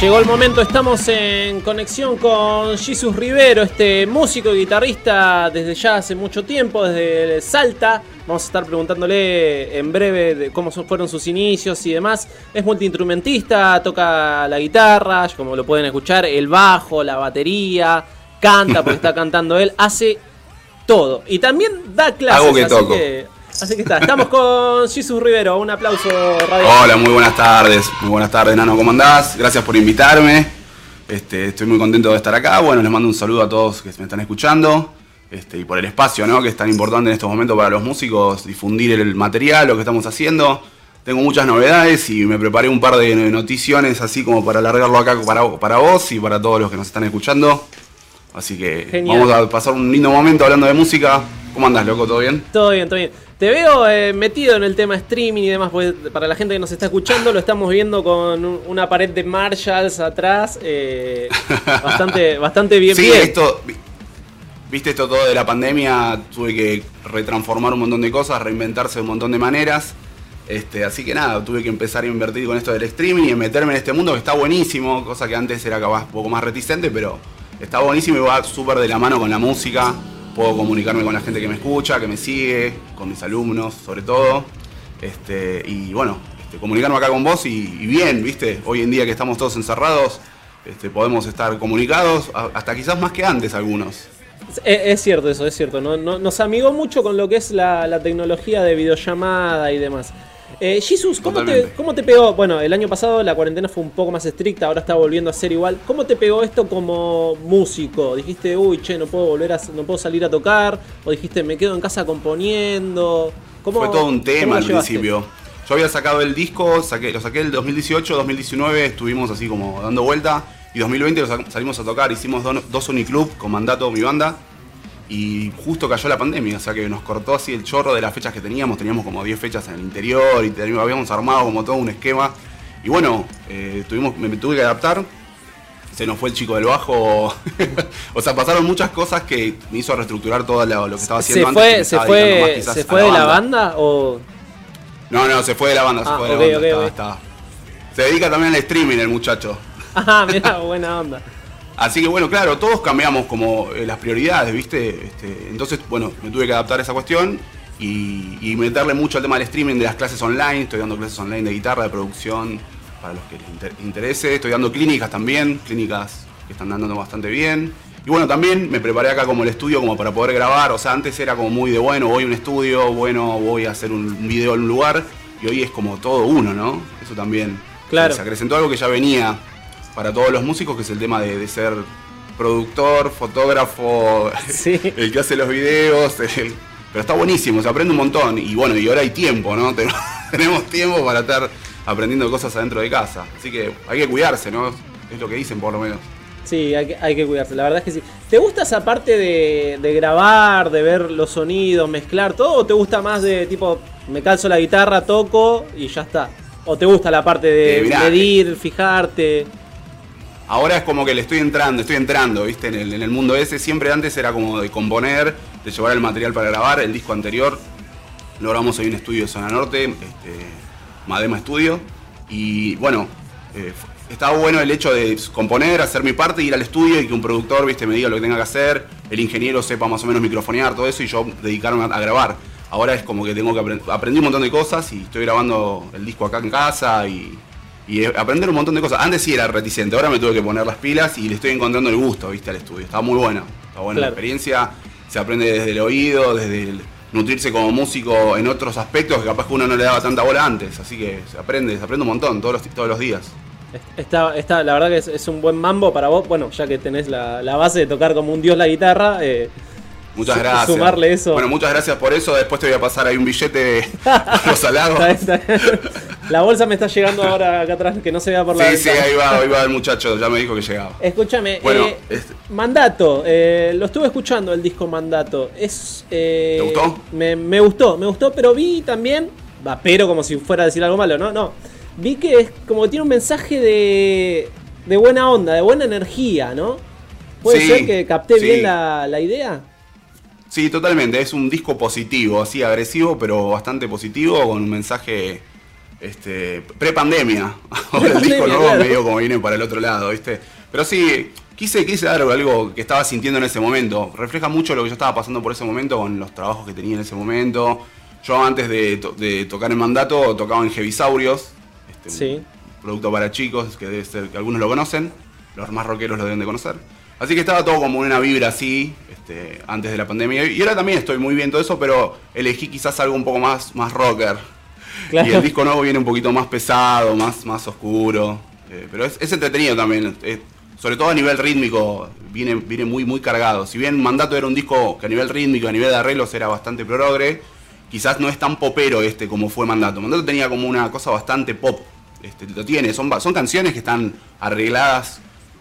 Llegó el momento, estamos en conexión con Jesus Rivero, este músico y guitarrista desde ya hace mucho tiempo, desde Salta. Vamos a estar preguntándole en breve de cómo fueron sus inicios y demás. Es multiinstrumentista, toca la guitarra, como lo pueden escuchar, el bajo, la batería, canta porque está cantando él, hace todo. Y también da clases. Algo que toco. Así que está, estamos con Jesus Rivero, un aplauso radio. Hola, muy buenas tardes, muy buenas tardes, Nano, ¿cómo andás? Gracias por invitarme. Este, estoy muy contento de estar acá. Bueno, les mando un saludo a todos que me están escuchando. Este, y por el espacio, ¿no? Que es tan importante en estos momentos para los músicos, difundir el material, lo que estamos haciendo. Tengo muchas novedades y me preparé un par de noticiones así como para alargarlo acá para, para vos y para todos los que nos están escuchando. Así que vamos a pasar un lindo momento hablando de música. ¿Cómo andás, loco? ¿Todo bien? Todo bien, todo bien. Te veo eh, metido en el tema streaming y demás, porque para la gente que nos está escuchando lo estamos viendo con una pared de Marshalls atrás, eh, bastante, bastante bien. Sí, esto, viste esto todo de la pandemia, tuve que retransformar un montón de cosas, reinventarse de un montón de maneras. Este, así que nada, tuve que empezar a invertir con esto del streaming y meterme en este mundo que está buenísimo, cosa que antes era capaz un poco más reticente, pero está buenísimo y va súper de la mano con la música puedo comunicarme con la gente que me escucha, que me sigue, con mis alumnos sobre todo. Este, y bueno, este, comunicarme acá con vos y, bien, ¿viste? Hoy en día que estamos todos encerrados, este, podemos estar comunicados, hasta quizás más que antes algunos. Es, cierto eso, es cierto. ¿no? nos amigó mucho con lo que es la, la tecnología de videollamada y demás. Eh, Jesus, ¿cómo te, ¿cómo te, pegó? Bueno, el año pasado la cuarentena fue un poco más estricta, ahora está volviendo a ser igual. ¿Cómo te pegó esto como músico? ¿Dijiste, uy, che, no puedo volver a, no puedo salir a tocar? ¿O dijiste, me quedo en casa componiendo? fue todo un tema al principio. Yo había sacado el disco, saqué, lo saqué el 2018, 2019, estuvimos así como dando vuelta. Y 2020 salimos a tocar, hicimos dos Uniclub con mandato mi banda y justo cayó la pandemia, o sea que nos cortó así el chorro de las fechas que teníamos, teníamos como 10 fechas en el interior y habíamos armado como todo un esquema. Y bueno, eh, tuvimos, me, tuve que adaptar, se nos fue el chico del bajo, o sea, pasaron muchas cosas que me hizo reestructurar todo lo, que estaba haciendo ¿Se Fue, ¿Se fue, ¿se fue de la banda o...? No, no, se fue de la banda, se ah, fue de la banda. Se dedica también al streaming el muchacho. Ah, mira, buena onda. Así que bueno, claro, todos cambiamos como eh, las prioridades, ¿viste? Este, entonces, bueno, me tuve que adaptar a esa cuestión y, meterle mucho al tema del streaming de las clases online. Estoy dando clases online de guitarra, de producción, para los que les interese. Estoy dando clínicas también, clínicas que están dando bastante bien. Y bueno, también me preparé acá como el estudio como para poder grabar. O sea, antes era como muy de bueno, voy a un estudio, bueno, voy a hacer un video en un lugar. Y hoy es como todo uno, ¿no? Eso también. Claro. Se acrecentó algo que ya venía para todos los músicos, que es el tema de, ser productor, fotógrafo, el que hace los videos. pero está buenísimo, se aprende un montón. Y bueno, y ahora hay tiempo, ¿no? Tenemos tiempo para estar aprendiendo cosas adentro de casa. Así que hay que cuidarse, ¿no? Es lo que dicen por lo menos. Sí, hay que, hay que cuidarse, la verdad es que sí. ¿Te gusta esa parte de, de, grabar, de ver los sonidos, mezclar todo? ¿O te gusta más de tipo, me calzo la guitarra, toco y ya está? ¿O te gusta la parte de eh, medir, fijarte? Ahora es como que le estoy entrando, estoy entrando, ¿viste? En el, mundo ese. Siempre antes era como de componer, de llevar el material para grabar. El disco anterior lo grabamos en un estudio de Zona Norte, este, Madema Estudio. Y bueno, eh, estaba bueno el hecho de componer, hacer mi parte, ir al estudio y que un productor, ¿viste? Me diga lo que tenga que hacer, el ingeniero sepa más o menos microfonear, todo eso, y yo dedicarme a, grabar. Ahora es como que tengo que aprender, un montón de cosas y estoy grabando el disco acá en casa y y aprender un montón de cosas. Antes sí era reticente, ahora me tuve que poner las pilas y le estoy encontrando el gusto, viste, al estudio. Está muy bueno, está buena la experiencia, se aprende desde el oído, desde el nutrirse como músico en otros aspectos que capaz que uno no le daba tanta bola antes, así que se aprende, se aprende un montón todos los, todos los días. Está, está, la verdad que es, un buen mambo para vos, bueno, ya que tenés la, base de tocar como un dios la guitarra, eh, Muchas gracias. Sumarle eso. Bueno, muchas gracias por eso. Después te voy a pasar ahí un billete los alados. La bolsa me está llegando ahora acá atrás, que no se vea por la Sí, sí, ahí va, ahí va el muchacho, ya me dijo que llegaba. Escúchame, bueno, eh, este- Mandato, eh, lo estuve escuchando el disco Mandato. Es, eh, ¿Te gustó? Me, me, gustó, me gustó, pero vi también, va, pero como si fuera a decir algo malo, no, no. Vi que es como que tiene un mensaje de, de buena onda, de buena energía, ¿no? ¿Puede ser que capté bien la, la idea? Sí, totalmente. Es un disco positivo, así agresivo, pero bastante positivo, con un mensaje este, pre-pandemia. Ahora el disco nuevo medio como viene para el otro lado, ¿viste? Pero sí, quise, quise dar algo que estaba sintiendo en ese momento. Refleja mucho lo que yo estaba pasando por ese momento con los trabajos que tenía en ese momento. Yo antes de, tocar el mandato tocaba en Heavisaurios, este, un producto para chicos que debe ser que algunos lo conocen, los más rockeros lo deben de conocer. Así que estaba todo como una vibra así este, antes de la pandemia. Y ahora también estoy muy bien todo eso, pero elegí quizás algo un poco más, más rocker. Y el disco nuevo viene un poquito más pesado, más, más oscuro. Eh, pero es, entretenido también. sobre todo a nivel rítmico, viene, viene muy, muy cargado. Si bien Mandato era un disco que a nivel rítmico, a nivel de arreglos era bastante progre, quizás no es tan popero este como fue Mandato. Mandato tenía como una cosa bastante pop. Este, lo tiene, son, son canciones que están arregladas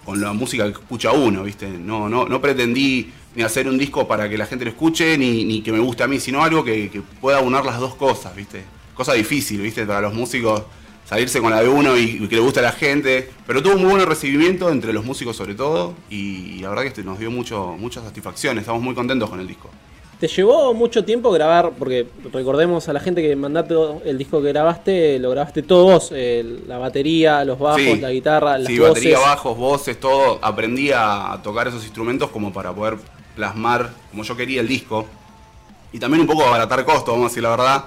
con la música que escucha uno, ¿viste? No, no, no pretendí ni hacer un disco para que la gente lo escuche, ni, que me guste a mí, sino algo que, que pueda unir las dos cosas, ¿viste? cosa difícil, ¿viste? Para los músicos salirse con la de uno y, que le guste a la gente. Pero tuvo un muy buen recibimiento entre los músicos sobre todo y la verdad que este nos dio mucho, mucha satisfacción. Estamos muy contentos con el disco. ¿Te llevó mucho tiempo grabar? Porque recordemos a la gente que mandaste el disco que grabaste, lo grabaste todo vos, la batería, los bajos, la guitarra, las sí, batería, bajos, voces, todo. Aprendí a tocar esos instrumentos como para poder plasmar como yo quería el disco y también un poco abaratar costos, vamos a decir la verdad.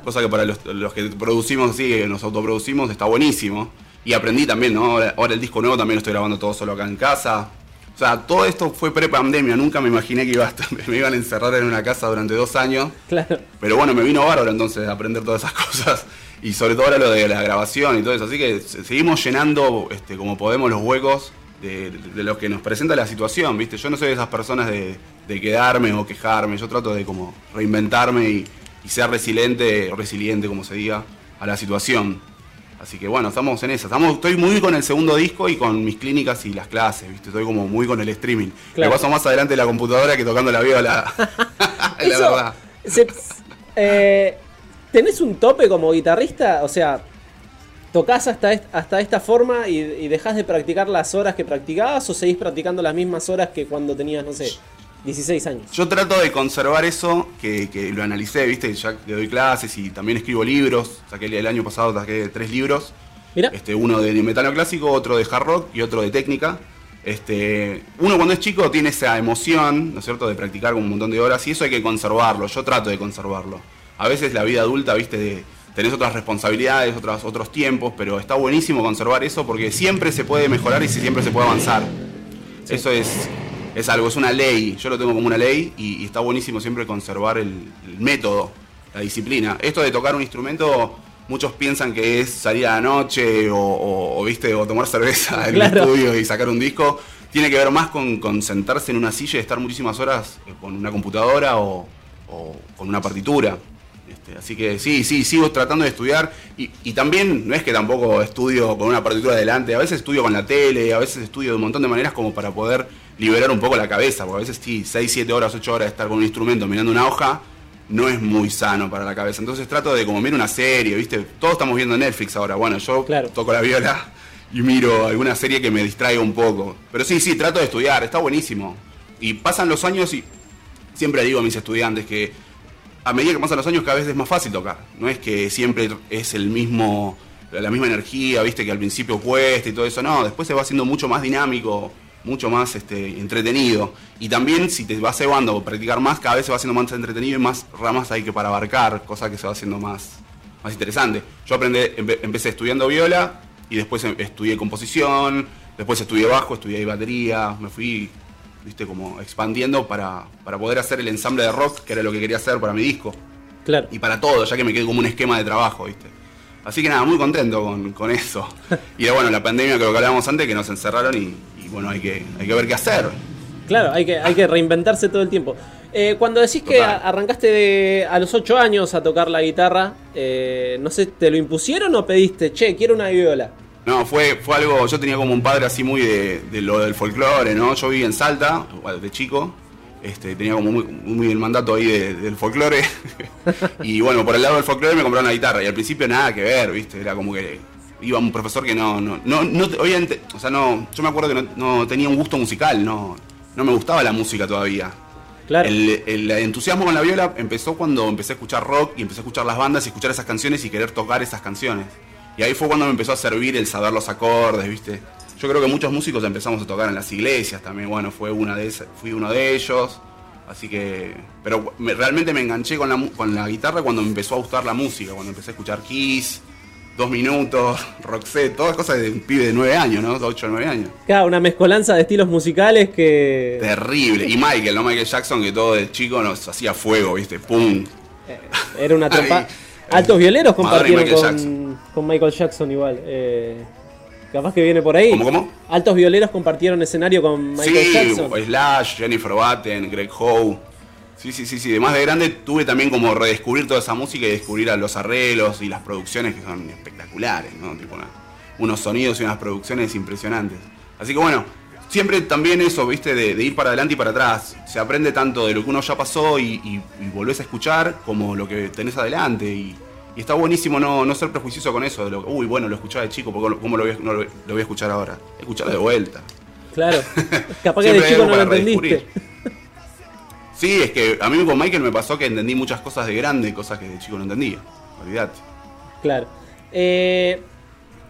Cosa que para los, que producimos así, nos autoproducimos, está buenísimo. Y aprendí también, ¿no? Ahora, el disco nuevo también lo estoy grabando todo solo acá en casa. O sea, todo esto fue pre-pandemia, nunca me imaginé que iba me iban a encerrar en una casa durante dos años. Claro. Pero bueno, me vino bárbaro entonces aprender todas esas cosas. Y sobre todo ahora lo de la grabación y todo eso. Así que seguimos llenando este, como podemos los huecos de, de, lo que nos presenta la situación, ¿viste? Yo no soy de esas personas de, de quedarme o quejarme, yo trato de como reinventarme y, ser resiliente, resiliente como se diga, a la situación. Así que bueno, estamos en esa. Estamos, estoy muy con el segundo disco y con mis clínicas y las clases, ¿viste? Estoy como muy con el streaming. Me paso más adelante la computadora que tocando la viola. la verdad. Eh, ¿Tenés un tope como guitarrista? O sea, ¿tocas hasta, hasta esta forma y, y dejás de practicar las horas que practicabas o seguís practicando las mismas horas que cuando tenías, no sé, 16 años. Yo trato de conservar eso, que, lo analicé, viste, ya que doy clases y también escribo libros. Saqué el año pasado saqué tres libros. Mira. Este, uno de metano clásico, otro de hard rock y otro de técnica. Este, uno cuando es chico tiene esa emoción, ¿no es cierto?, de practicar un montón de horas y eso hay que conservarlo. Yo trato de conservarlo. A veces la vida adulta, viste, de, tenés otras responsabilidades, otros, otros tiempos, pero está buenísimo conservar eso porque siempre se puede mejorar y siempre se puede avanzar. Eso es, es algo, es una ley, yo lo tengo como una ley y, está buenísimo siempre conservar el, método, la disciplina. Esto de tocar un instrumento, muchos piensan que es salir a la noche o, viste, o tomar cerveza en el estudio y sacar un disco. Tiene que ver más con, sentarse en una silla y estar muchísimas horas eh, con una computadora o, con una partitura. Este, así que sí, sí, sigo tratando de estudiar y, y, también no es que tampoco estudio con una partitura delante, a veces estudio con la tele, a veces estudio de un montón de maneras como para poder liberar un poco la cabeza, porque a veces sí, 6, 7 horas, 8 horas de estar con un instrumento mirando una hoja no es muy sano para la cabeza. Entonces trato de como mirar una serie, ¿viste? Todos estamos viendo Netflix ahora. Bueno, yo toco la viola y miro alguna serie que me distraiga un poco. Pero sí, sí, trato de estudiar, está buenísimo. Y pasan los años y siempre digo a mis estudiantes que a medida que pasan los años cada vez es más fácil tocar. No es que siempre es el mismo la misma energía, viste que al principio cuesta y todo eso, no, después se va haciendo mucho más dinámico, mucho más este, entretenido. Y también si te vas cebando a practicar más, cada vez se va haciendo más entretenido y más ramas hay que para abarcar, cosa que se va haciendo más, más interesante. Yo aprendí, empecé estudiando viola y después em, estudié composición, después estudié bajo, estudié batería, me fui viste como expandiendo para, para poder hacer el ensamble de rock, que era lo que quería hacer para mi disco. Claro. Y para todo, ya que me quedé como un esquema de trabajo, ¿viste? Así que nada, muy contento con, con eso. Y bueno, la pandemia, creo que hablábamos antes, que nos encerraron y, bueno, hay que, hay que ver qué hacer. Claro, hay que, hay que reinventarse todo el tiempo. Eh, cuando decís que arrancaste de, a los 8 años a tocar la guitarra, eh, no sé, ¿te lo impusieron o pediste, che, quiero una viola? No, fue, fue algo, yo tenía como un padre así muy de, lo del folclore, ¿no? Yo viví en Salta, de chico, este, tenía como muy, muy el mandato ahí del folclore. y bueno, por el lado del folclore me compraron la guitarra y al principio nada que ver, ¿viste? Era como que iba un profesor que no, no, no, no obviamente, o sea, no, yo me acuerdo que no, tenía un gusto musical, no, no me gustaba la música todavía. Claro. El, el entusiasmo con la viola empezó cuando empecé a escuchar rock y empecé a escuchar las bandas y escuchar esas canciones y querer tocar esas canciones. Y ahí fue cuando me empezó a servir el saber los acordes, ¿viste? Yo creo que muchos músicos empezamos a tocar en las iglesias también, bueno, fue una de esas, fui uno de ellos. Así que, pero me- realmente me enganché con la, con la guitarra cuando me empezó a gustar la música, cuando empecé a escuchar Kiss, Dos Minutos, Roxette, todas cosas de un pibe de 9 años, ¿no? De 8 o 9 años. Claro, una mezcolanza de estilos musicales que. Terrible. Y Michael, ¿no? Michael Jackson, que todo de chico nos hacía fuego, ¿viste? ¡Pum! eh, Era una tropa. Altos violeros compartieron Michael con, Jackson. con Michael Jackson igual. eh, capaz que viene por ahí. ¿Cómo, cómo? Altos violeros compartieron escenario con Michael sí, Jackson. Slash, Jennifer Batten, Greg Howe. Sí, sí, sí, sí. De más de grande tuve también como redescubrir toda esa música y descubrir a los arreglos y las producciones que son espectaculares, ¿no? Tipo una- unos sonidos y unas producciones impresionantes. Así que bueno, siempre también eso, viste, de, de ir para adelante y para atrás. Se aprende tanto de lo que uno ya pasó y, y- y volvés a escuchar como lo que tenés adelante. Y, y está buenísimo no, no ser prejuicioso con eso. De lo, Uy, bueno, lo escuchaba de chico, porque ¿cómo lo voy, a- no lo, lo voy a escuchar ahora? Escucharlo de vuelta. Claro. Capaz que de chico no lo entendiste. Sí, es que a mí con Michael me pasó que entendí muchas cosas de grande, cosas que de chico no entendía. Olvídate. Claro. Eh,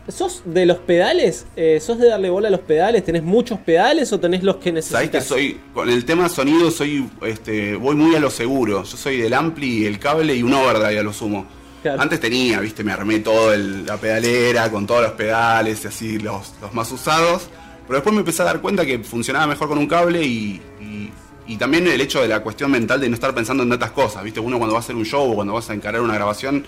¿Sos de los pedales? Eh, ¿Sos de darle bola a los pedales? ¿Tenés muchos pedales o tenés los que necesitas? Sabés que soy, con el tema sonido soy, este, voy muy a lo seguro. Yo soy del ampli, el cable y un overdrive a lo sumo. Claro. Antes tenía, viste, me armé todo el- la pedalera con todos los pedales y así, los, los más usados. Pero después me empecé a dar cuenta que funcionaba mejor con un cable y, y- y también el hecho de la cuestión mental de no estar pensando en tantas cosas, viste, uno cuando va a hacer un show o cuando vas a encarar una grabación,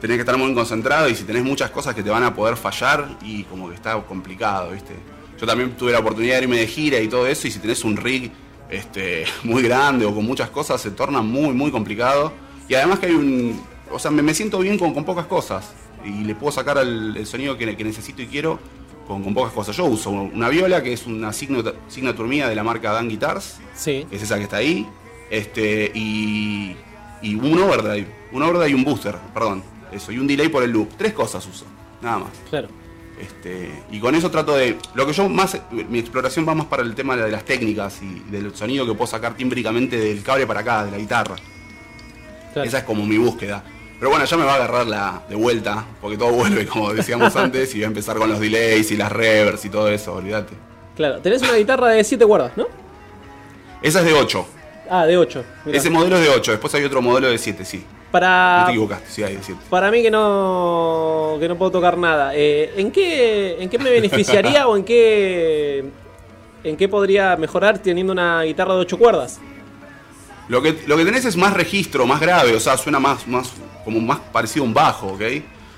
tenés que estar muy concentrado y si tenés muchas cosas que te van a poder fallar y como que está complicado, viste. Yo también tuve la oportunidad de irme de gira y todo eso y si tenés un rig este, muy grande o con muchas cosas se torna muy, muy complicado. Y además que hay un... O sea, me, me siento bien con, con pocas cosas y le puedo sacar el, el sonido que, que necesito y quiero con, con pocas cosas. Yo uso una viola que es una signature, mía de la marca Dan Guitars, Sí. que es esa que está ahí, este, y, y un overdrive, un overdrive y un booster, perdón, eso, y un delay por el loop. Tres cosas uso, nada más. Claro. Este, y con eso trato de. Lo que yo más. Mi exploración va más para el tema de las técnicas y del sonido que puedo sacar tímbricamente del cable para acá, de la guitarra. claro. Esa es como mi búsqueda. Pero bueno, ya me va a agarrar la de vuelta, porque todo vuelve, como decíamos antes, y voy a empezar con los delays y las reverbs y todo eso, olvídate. Claro. Tenés una guitarra de 7 cuerdas, ¿no? Esa es de 8. Ah, de 8. Ese modelo es de 8, después hay otro modelo de 7, sí. No Para, te equivocaste, sí hay de 7. para mí que no, que no puedo tocar nada. eh, ¿en, qué, ¿En qué me beneficiaría o en qué, en qué podría mejorar teniendo una guitarra de 8 cuerdas? Lo que, lo que tenés es más registro, más grave, o sea, suena más, más como más parecido a un bajo, ¿ok?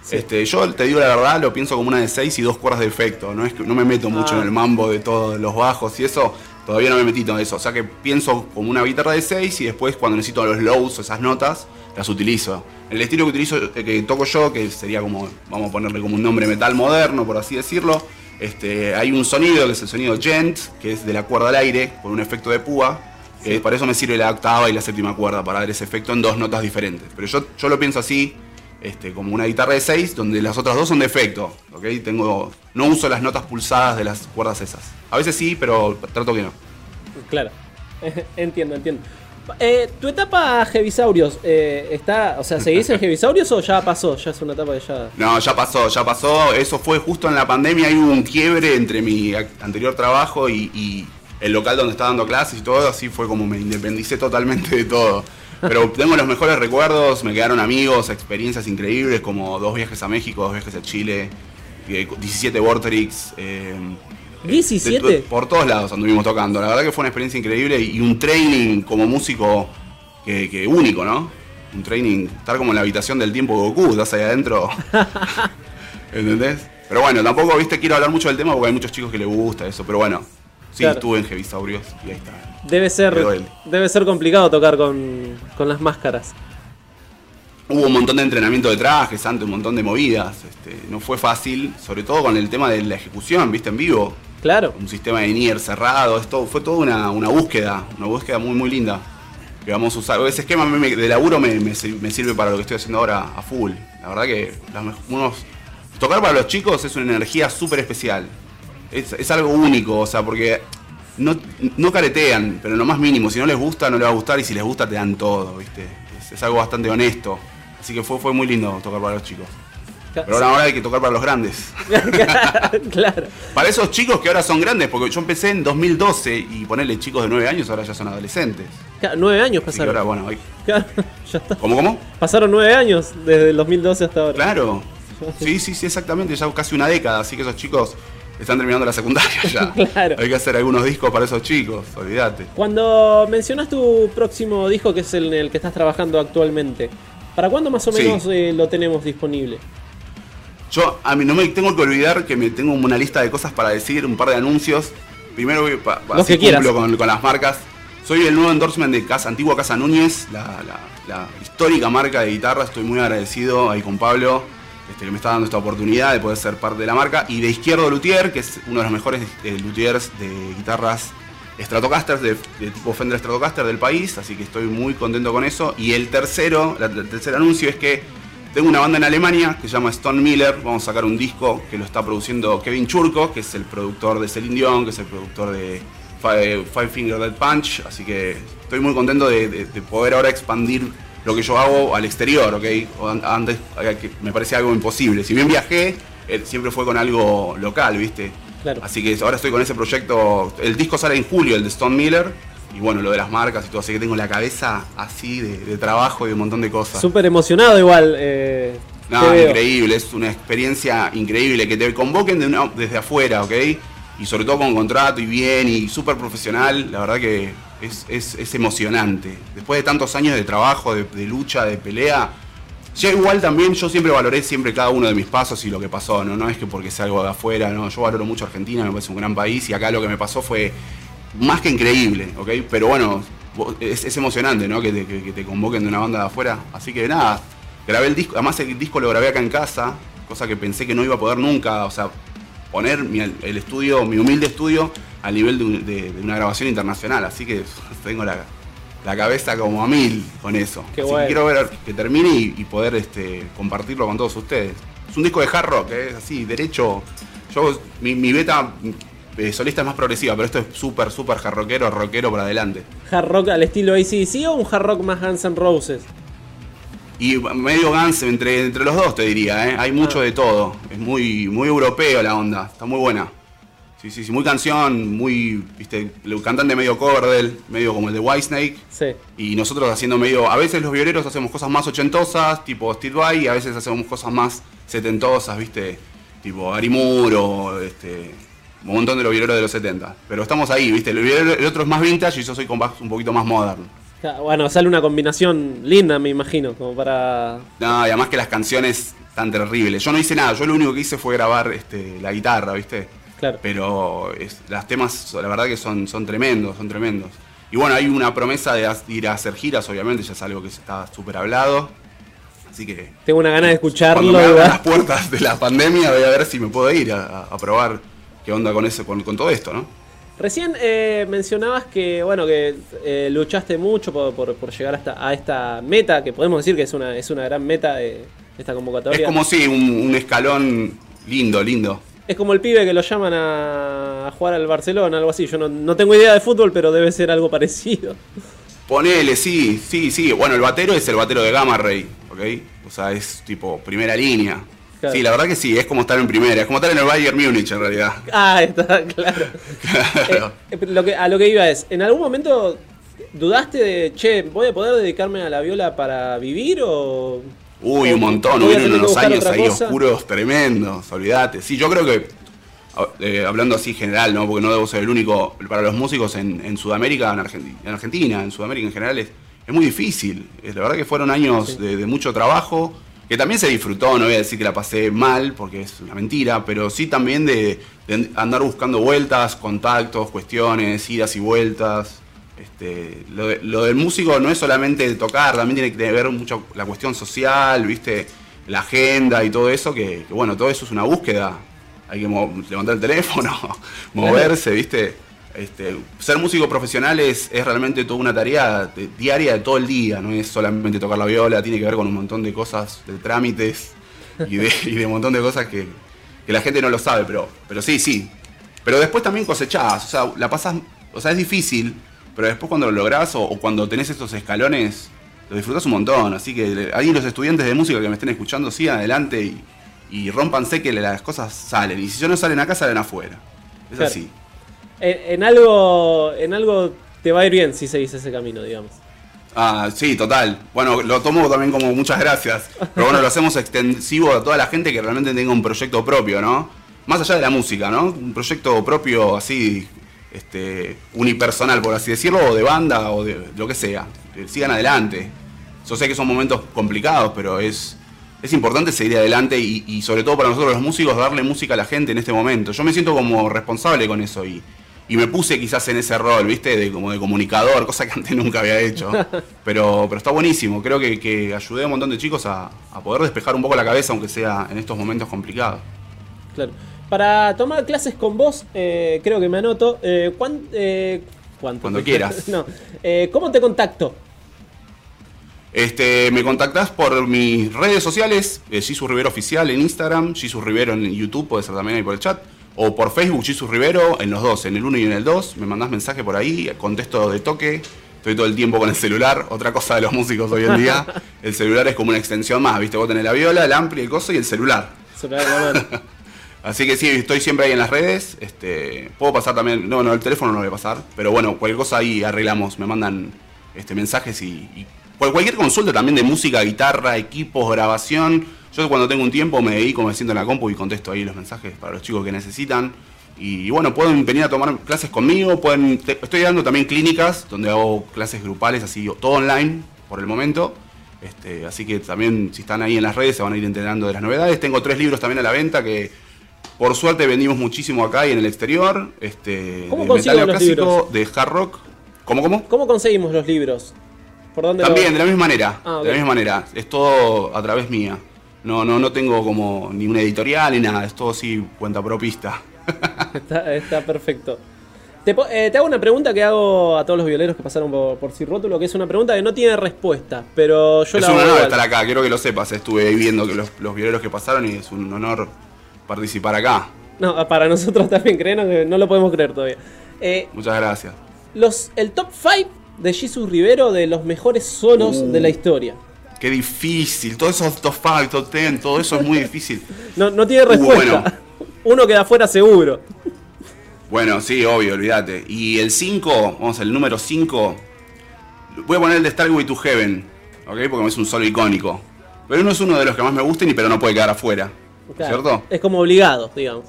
Sí. Este, yo te digo la verdad, lo pienso como una de 6 y dos cuerdas de efecto. No es que no me meto mucho Ah. en el mambo de todos los bajos y eso. Todavía no me metido en eso. O sea que pienso como una guitarra de 6 y después cuando necesito los lows o esas notas, las utilizo. El estilo que utilizo, eh, que toco yo, que sería como, vamos a ponerle como un nombre metal moderno, por así decirlo. Este, hay un sonido que es el sonido gent, que es de la cuerda al aire, con un efecto de púa. Que para eso me sirve la octava y la séptima cuerda, para dar ese efecto en dos notas diferentes. Pero yo, yo lo pienso así, este, como una guitarra de 6, donde las otras dos son de efecto. ¿ok? Tengo, no uso las notas pulsadas de las cuerdas esas. A veces sí, pero trato que no. Claro. entiendo, entiendo. Eh, ¿Tu etapa Heavisaurios eh, está, o sea, seguís en Heavisaurios o ya pasó? Ya es una etapa que ya. No, ya pasó, ya pasó. Eso fue justo en la pandemia. Hay un quiebre entre mi anterior trabajo y, y el local donde estaba dando clases y todo. Así fue como me independicé totalmente de todo. Pero tengo los mejores recuerdos, me quedaron amigos, experiencias increíbles, como dos viajes a México, dos viajes a Chile, eh, 17 Vortrix. eh, 17. de- de- por todos lados anduvimos tocando. La verdad que fue una experiencia increíble y, y un training como músico que, que único, ¿no? Un training, estar como en la habitación del tiempo Goku, estás ahí adentro. ¿Entendés? Pero bueno, tampoco, viste, quiero hablar mucho del tema porque hay muchos chicos que les gusta eso. Pero bueno, sí, Claro. estuve en Heavisaurios y ahí está. Debe ser, debe ser complicado tocar con, con las máscaras. Hubo un montón de entrenamiento de trajes, antes un montón de movidas. Este, no fue fácil, sobre todo con el tema de la ejecución, viste, en vivo. Claro. un sistema de Nier cerrado, esto fue toda una, una búsqueda, una búsqueda muy muy linda que vamos a usar. Ese esquema de laburo me, me sir- me sirve para lo que estoy haciendo ahora a full. La verdad que las unos, tocar para los chicos es una energía súper especial. Es, es algo único, o sea, porque no, no caretean, pero lo más mínimo. Si no les gusta, no les va a gustar y si les gusta, te dan todo, ¿viste? Es, es algo bastante honesto. Así que fue, fue muy lindo tocar para los chicos. Pero ahora, ahora hay que tocar para los grandes. claro. Para esos chicos que ahora son grandes, porque yo empecé en 2012 y ponerle chicos de 9 años, ahora ya son adolescentes. Claro, Nueve años pasaron. ahora, bueno, hay- Claro, ya está. ¿Cómo, cómo? Pasaron nueve años desde el 2012 hasta ahora. Claro. Sí, sí, sí, exactamente. Ya casi una década. Así que esos chicos están terminando la secundaria ya. Claro. Hay que hacer algunos discos para esos chicos, olvídate. Cuando mencionas tu próximo disco, que es el en el que estás trabajando actualmente, ¿para cuándo más o Sí. menos eh, lo tenemos disponible? Yo, a mí no me tengo que olvidar que me tengo una lista de cosas para decir, un par de anuncios. Primero, voy pa- Los así que cumplo con, con las marcas. Soy el nuevo endorsement de Casa, Antigua Casa Núñez, la, la- la histórica marca de guitarra. Estoy muy agradecido ahí con Pablo, este, que me está dando esta oportunidad de poder ser parte de la marca. Y de Izquierdo Luthier, que es uno de los mejores eh, luthiers de guitarras Stratocaster, de, tipo Fender Stratocaster del país. Así que estoy muy contento con eso. Y el tercero, el tercer anuncio es que tengo una banda en Alemania que se llama Stone Miller. Vamos a sacar un disco que lo está produciendo Kevin Churko, que es el productor de Celine Dion, que es el productor de Five, Five Finger Dead Punch. Así que estoy muy contento de poder ahora expandir lo que yo hago al exterior, ¿ok? Antes eh, me parecía algo imposible. Si bien viajé, eh, siempre fue con algo local, ¿viste? Claro. Así que ahora estoy con ese proyecto. El disco sale en julio, el de Stone Miller. Y bueno, lo de las marcas y todo. Así que tengo la cabeza así de, de trabajo y de un montón de cosas. Súper emocionado igual. eh, No, increíble, es una experiencia increíble que te convoquen de una- desde afuera, ¿ok? Y sobre todo con contrato y bien y súper profesional, la verdad que es, es- es emocionante. Después de tantos años de trabajo, de, lucha, de pelea, ya igual también yo siempre valoré siempre cada uno de mis pasos y lo que pasó, ¿no? No es que porque sea algo de afuera, ¿no? Yo valoro mucho Argentina, me parece un gran país y acá lo que me pasó fue más que increíble, ¿ok? Pero bueno, es, es emocionante, ¿no? Que te, que- convoquen de una banda de afuera. Así que nada, grabé el disco, además el disco lo grabé acá en casa, cosa que pensé que no iba a poder nunca, o sea, poner mi- el estudio, mi humilde estudio, al nivel de, de- de una grabación internacional. Así que tengo la, la cabeza como a mil con eso. Qué Así bueno. que quiero ver que termine y, y poder este, compartirlo con todos ustedes. Es un disco de hard rock, ¿eh? es así, derecho. Yo, mi, mi beta eh, solista es más progresiva, pero esto es súper, súper hard rockero, rockero para adelante. ¿Hard rock al estilo ACDC o un hard rock más Guns N' Roses? Y medio Guns entre, entre los dos, te diría, ¿eh? hay mucho Ah. de todo. Es muy, muy europeo la onda, está muy buena. Sí, sí, sí, muy canción, muy, viste, el cantante medio Coverdale, medio como el de Whitesnake. Sí. Y nosotros haciendo medio. A veces los violeros hacemos cosas más ochentosas, tipo Steve Vai, y a veces hacemos cosas más setentosas, ¿viste? Tipo Gary Moore o este. Un montón de los violeros de los 70. Pero estamos ahí, ¿viste? El, violero- el otro es más vintage y yo soy con un poquito más moderno. Bueno, sale una combinación linda, me imagino, como para... No, y además que las canciones tan terribles. Yo no hice nada, yo lo único que hice fue grabar este, la guitarra, ¿viste? Claro. Pero es, los temas, la verdad que son, son tremendos, son tremendos. Y bueno, hay una promesa de ir a hacer giras, obviamente, ya es algo que está súper hablado. Así que Tengo una gana de cuando escucharlo. me abran igual. las puertas de la pandemia voy a ver si me puedo ir a, probar qué onda con eso, con, con todo esto, ¿no? Recién eh, mencionabas que, bueno, que eh, luchaste mucho por, por- por llegar hasta a esta meta, que podemos decir que es una, es una gran meta de esta convocatoria. Es como si un, un escalón lindo, lindo. Es como el pibe que lo llaman a, jugar al Barcelona, algo así. Yo no, no tengo idea de fútbol, pero debe ser algo parecido. Ponele, sí, sí, sí. Bueno, el batero es el batero de Gamma Ray, ¿ok? O sea, es tipo primera línea. Claro. Sí, la verdad que sí, es como estar en primera, es como estar en el Bayern Múnich en realidad. Ah, está claro. Claro. Eh, eh, lo que, a lo que iba es, ¿en algún momento dudaste de, che, voy a poder dedicarme a la viola para vivir o...? Uy, un montón, voy a hubieron unos años ahí cosa? oscuros tremendos, olvídate. Sí, yo creo que, eh, hablando así general, ¿no? Porque no debo ser el único, para los músicos en, en Sudamérica, en, Argenti- en Argentina, en Sudamérica en general, es, es muy difícil. Es, la verdad que fueron años Sí. de, de mucho trabajo, que también se disfrutó, no voy a decir que la pasé mal, porque es una mentira, pero sí también de, de andar buscando vueltas, contactos, cuestiones, idas y vueltas. Este, lo, de- lo del músico no es solamente tocar, también tiene que ver mucho la cuestión social, ¿viste? La agenda y todo eso, que, bueno, todo eso es una búsqueda. Hay que levantar el teléfono, moverse, ¿viste? Este, ser músico profesional es, realmente toda una tarea diaria de todo el día, no es solamente tocar la viola, tiene que ver con un montón de cosas, de trámites y de, y de un montón de cosas que, que la gente no lo sabe, pero, pero sí, sí. Pero después también cosechás, o sea, la pasas o sea, es difícil, pero después cuando lo lográs o, cuando tenés estos escalones, lo disfrutás un montón. Así que ahí los estudiantes de música que me estén escuchando, sigan adelante y, y rompanse que las cosas salen. Y si yo no salen acá, salen afuera. Es así. En, algo, en algo te va a ir bien si seguís ese camino, digamos. Ah, sí, total. Bueno, lo tomo también como muchas gracias. Pero bueno, lo hacemos extensivo a toda la gente que realmente tenga un proyecto propio, ¿no? Más allá de la música, ¿no? Un proyecto propio así, este, unipersonal, por así decirlo, o de banda, o de lo que sea. Sigan adelante. Yo sé que son momentos complicados, pero es, es importante seguir adelante y, y sobre todo para nosotros los músicos darle música a la gente en este momento. Yo me siento como responsable con eso y, y me puse quizás en ese rol, ¿viste? De, como de comunicador, cosa que antes nunca había hecho. Pero, pero está buenísimo, creo que, que ayudé a un montón de chicos a, poder despejar un poco la cabeza, aunque sea en estos momentos complicados. Claro. Para tomar clases con vos, eh, creo que me anoto. Eh, eh Cuando quieras. no. Eh, ¿Cómo te contacto? Este, me contactás por mis redes sociales, Jesus Rivero Oficial en Instagram, Jesus Rivero en YouTube, puede ser también ahí por el chat o por Facebook Jesus Rivero, en los dos, en el 1 y en el 2, me mandás mensaje por ahí, contesto de toque, estoy todo el tiempo con el celular, otra cosa de los músicos hoy en día, el celular es como una extensión más, ¿viste? Vos tenés la viola, el ampli, el coso y el celular. Así que sí, estoy siempre ahí en las redes, este, puedo pasar también, no, no, el teléfono no lo voy a pasar, pero bueno, cualquier cosa ahí arreglamos, me mandan este, mensajes y, y cualquier consulta también de música, guitarra, equipos, grabación, yo cuando tengo un tiempo me dedico, me siento en la compu y contesto ahí los mensajes para los chicos que necesitan. Y, bueno, pueden venir a tomar clases conmigo, pueden, estoy dando también clínicas donde hago clases grupales, así todo online por el momento. Este, así que también si están ahí en las redes se van a ir enterando de las novedades. Tengo tres libros también a la venta que por suerte vendimos muchísimo acá y en el exterior. Este, ¿Cómo metal clásico, de hard rock. ¿Cómo, cómo? ¿Cómo conseguimos los libros? ¿Por dónde También, de la misma manera. Ah, de la misma manera. Es todo a través mía. No, no, no tengo como ni una editorial ni nada, es todo así cuenta propista. está, perfecto. Eh, te, hago una pregunta que hago a todos los violeros que pasaron por, por Rótulo, que es una pregunta que no tiene respuesta, pero yo es un honor estar acá, quiero que lo sepas. Estuve viendo que los, los violeros que pasaron y es un honor participar acá. No, para nosotros también, creen que no lo podemos creer todavía. Eh, Muchas gracias. Los, el top 5 de Jesus Rivero de los mejores solos de la uh. historia. Qué difícil. Todos esos top 5, top 10, todo eso es muy difícil. No, no tiene respuesta. Uno queda fuera seguro. Bueno, sí, obvio, olvídate. Y el 5, vamos al número 5. Voy a poner el de Starway to Heaven, ¿ok? Porque es un solo icónico. Pero no es uno de los que más me gusten, pero no puede quedar afuera. ¿Cierto? Es como obligado, digamos.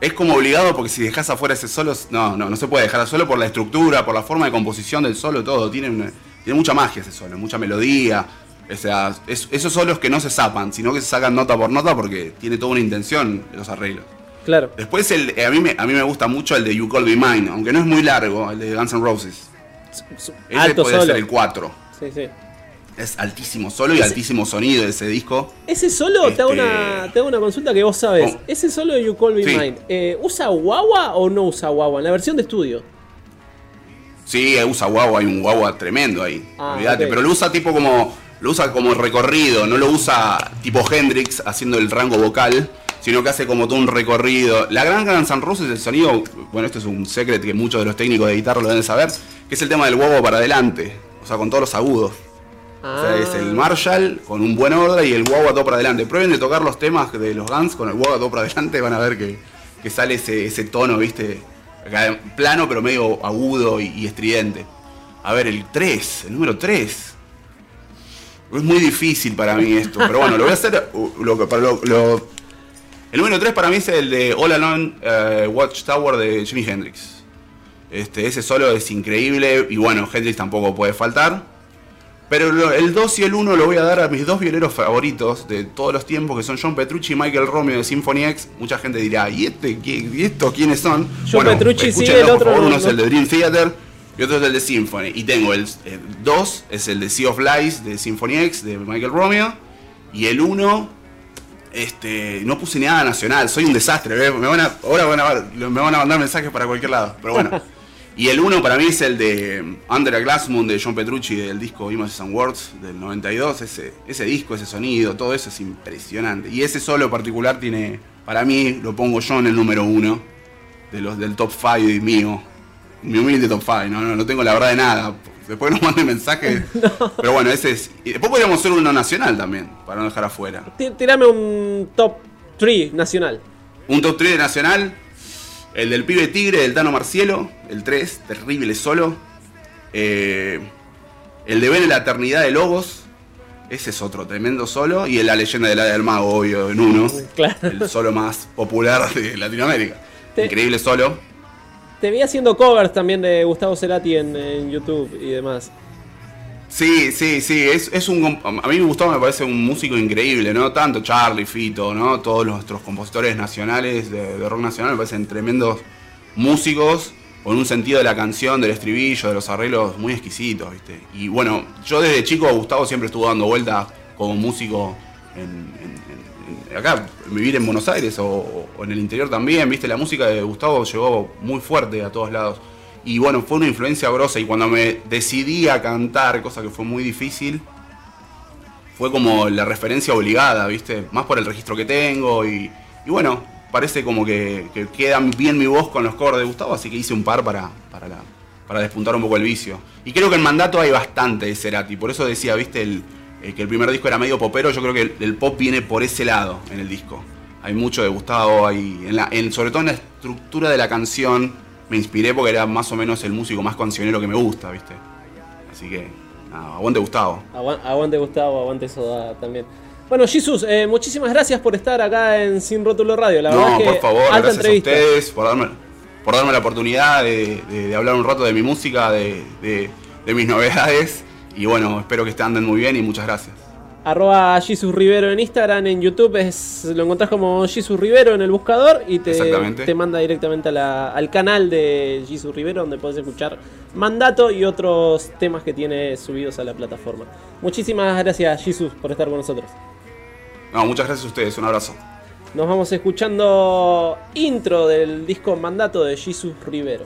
Es como obligado porque si dejas afuera ese solo, no, no, no se puede dejar solo por la estructura, por la forma de composición del solo, todo. Tiene, tiene mucha magia ese solo, mucha melodía, o sea, esos son los que no se zapan, sino que se sacan nota por nota porque tiene toda una intención los arreglos. Claro. Después el, eh, a, mí me, a mí me gusta mucho el de You Call Me Mine, aunque no es muy largo, el de Guns N' Roses. Ese puede ser el 4. Sí, sí. Es altísimo solo y altísimo sonido ese disco. Ese solo, te, hago una, este, una consulta que vos sabes. Ese solo de You Call Me Mine, eh, ¿usa guagua o no usa guagua? En la versión de estudio. Sí, usa guagua, hay un guagua tremendo ahí. Ah, olvídate, pero lo usa tipo como lo usa como recorrido, no lo usa tipo Hendrix haciendo el rango vocal, sino que hace como todo un recorrido. La gran Gran San Roses, el sonido, bueno, esto es un secret que muchos de los técnicos de guitarra lo deben saber, que es el tema del huevo para adelante, o sea, con todos los agudos. O sea, es el ah. Marshall con un buen orden y el guagua todo para adelante. Prueben de tocar los temas de los Guns con el guagua todo para adelante, van a ver que, sale ese, tono, viste, plano pero medio agudo y, y estridente. A ver, el 3, el número 3. Es muy difícil para mí esto, pero bueno, lo voy a hacer. Uh, lo, el número 3 para mí es el de All Alone uh, Watchtower de Jimi Hendrix. Este, ese solo es increíble y bueno, Hendrix tampoco puede faltar. Pero el 2 y el 1 lo voy a dar a mis dos violeros favoritos de todos los tiempos, que son John Petrucci y Michael Romeo de Symphony X. Mucha gente dirá, ¿y, este, y estos quiénes son? John Petrucci sí, el otro Uno es el de Dream Theater y otro es el de Symphony. Y tengo el 2, es el de Sea of Lies de Symphony X de Michael Romeo. Y el 1, este, no puse nada nacional, soy un desastre. Me van a, ahora me van a mandar mensajes para cualquier lado. Pero bueno. y el 1 para mí es el de Under a Glass Moon de John Petrucci del disco Images and Words del 92. Ese, ese disco, ese sonido, todo eso es impresionante. Y ese solo particular tiene, para mí, lo pongo yo en el número 1 de los del top 5 mío mi humilde top 5, no, no, no tengo la verdad de nada. Después nos manden mensajes. Pero bueno, ese es. Y después podríamos hacer uno nacional también, para no dejar afuera. Tí- Tirame un top 3 nacional. Un top 3 de nacional. El del pibe tigre del Tano Marcielo. El 3, terrible solo. Eh, el de Ven en la eternidad de Lobos. Ese es otro tremendo solo. Y el La leyenda del Hada del Mago, obvio, en uno. Claro. El solo más popular de Latinoamérica. Te- Increíble solo. Te vi haciendo covers también de Gustavo Cerati en, en YouTube y demás. Sí, sí, sí, es, es un... A mí Gustavo me parece un músico increíble, ¿no? Tanto Charlie, Fito, ¿no? Todos nuestros compositores nacionales de, rock nacional me parecen tremendos músicos con un sentido de la canción, del estribillo, de los arreglos muy exquisitos, ¿viste? Y bueno, yo desde chico Gustavo siempre estuvo dando vueltas como músico en- en- acá, vivir en Buenos Aires o, o en el interior también, ¿viste? La música de Gustavo llegó muy fuerte a todos lados. Y bueno, fue una influencia grosa y cuando me decidí a cantar, cosa que fue muy difícil, fue como la referencia obligada, ¿viste? Más por el registro que tengo y, bueno, parece como que, que queda bien mi voz con los covers de Gustavo, así que hice un par para, para, la- para despuntar un poco el vicio. Y creo que en Mandato hay bastante de Cerati, por eso decía, ¿viste? El, eh, que el primer disco era medio popero, yo creo que el, pop viene por ese lado en el disco. Hay mucho de Gustavo, hay, en- sobre todo en la estructura de la canción me inspiré porque era más o menos el músico más cancionero que me gusta, ¿viste? Así que, nada, aguante Gustavo. Aguan- Aguante Gustavo, aguante Soda también. Bueno, Jesus, eh, muchísimas gracias por estar acá en Sin Rótulo Radio. La verdad no, es que por favor, alta gracias entrevista. a ustedes por darme, por darme la oportunidad de, de- de hablar un rato de mi música, de, de- de mis novedades. Y bueno, espero que estén anden muy bien y muchas gracias. Arroba Jesus Rivero en Instagram, en YouTube es, lo encontrás como Jesus Rivero en el buscador y te, te manda directamente a la- al canal de Jesus Rivero donde puedes escuchar Mandato y otros temas que tiene subidos a la plataforma. Muchísimas gracias Jesus por estar con nosotros. No, muchas gracias a ustedes, un abrazo. Nos vamos escuchando intro del disco Mandato de Jesus Rivero.